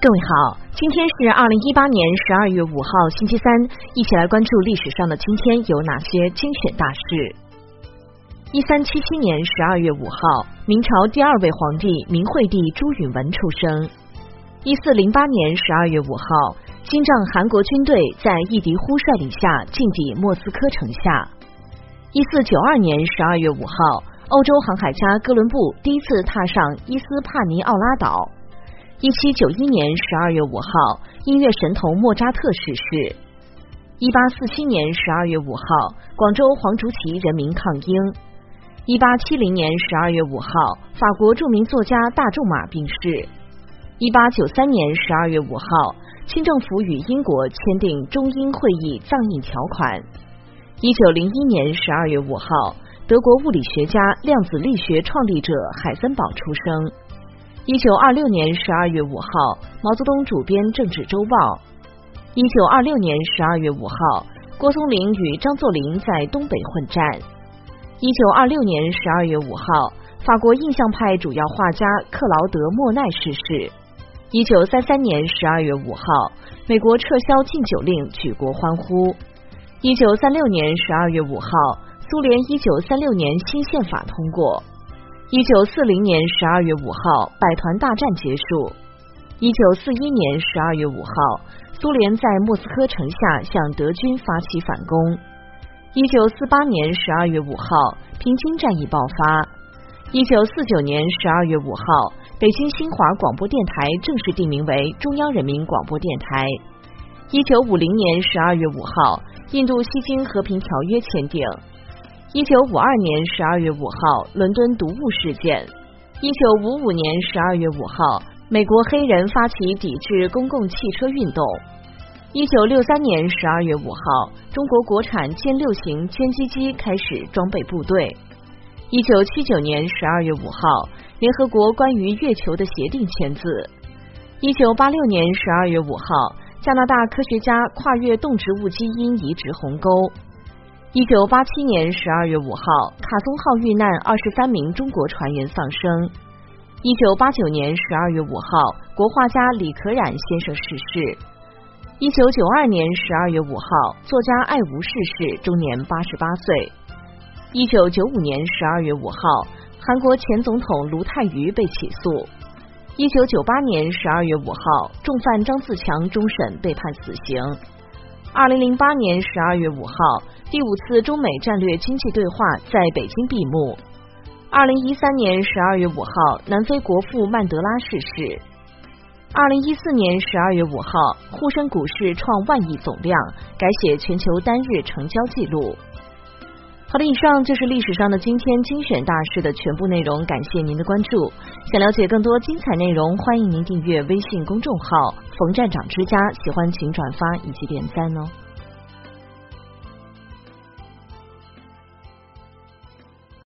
各位好，今天是二零一八年十二月五号，星期三，一起来关注历史上的今天有哪些精选大事。一三七七年十二月五号，明朝第二位皇帝明惠帝朱允文出生。一四零八年十二月五号，金帐韩国军队在义迪呼率领下进抵莫斯科城下。一四九二年十二月五号，欧洲航海家哥伦布第一次踏上伊斯帕尼奥拉岛。一七九一年十二月五号，音乐神童莫扎特逝世。一八四七年十二月五号，广州黄竹旗人民抗英。一八七零年十二月五号，法国著名作家大仲马病逝。一八九三年十二月五号，清政府与英国签订中英会议藏印条款。一九零一年十二月五号，德国物理学家、量子力学创立者海森堡出生。一九二六年十二月五号，毛泽东主编《政治周报》。一九二六年十二月五号，郭松龄与张作霖在东北混战。一九二六年十二月五号，法国印象派主要画家克劳德·莫奈逝世。一九三三年十二月五号，美国撤销禁酒令，举国欢呼。一九三六年十二月五号，苏联一九三六年新宪法通过。一九四零年十二月五号，百团大战结束。一九四一年十二月五号，苏联在莫斯科城下向德军发起反攻。一九四八年十二月五号，平津战役爆发。一九四九年十二月五号，北京新华广播电台正式定名为中央人民广播电台。一九五零年十二月五号，印度西京和平条约签订。一九五二年十二月五号，伦敦毒物事件；一九五五年十二月五号，美国黑人发起抵制公共汽车运动；一九六三年十二月五号，中国国产歼六型歼击机开始装备部队；一九七九年十二月五号，联合国关于月球的协定签字；一九八六年十二月五号，加拿大科学家跨越动植物基因移植鸿沟。一九八七年十二月五号，卡松号遇难，二十三名中国船员丧生。一九八九年十二月五号，国画家李可染先生逝世。一九九二年十二月五号，作家艾吾逝世，终年八十八岁。一九九五年十二月五号，韩国前总统卢泰愚被起诉。一九九八年十二月五号，重犯张自强终审被判死刑。二零零八年十二月五号。第五次中美战略经济对话在北京闭幕。二零一三年十二月五号，南非国父曼德拉逝世。二零一四年十二月五号，沪深股市创万亿总量，改写全球单日成交记录。好的，以上就是历史上的今天精选大事的全部内容，感谢您的关注。想了解更多精彩内容，欢迎您订阅微信公众号“冯站长之家”，喜欢请转发以及点赞哦。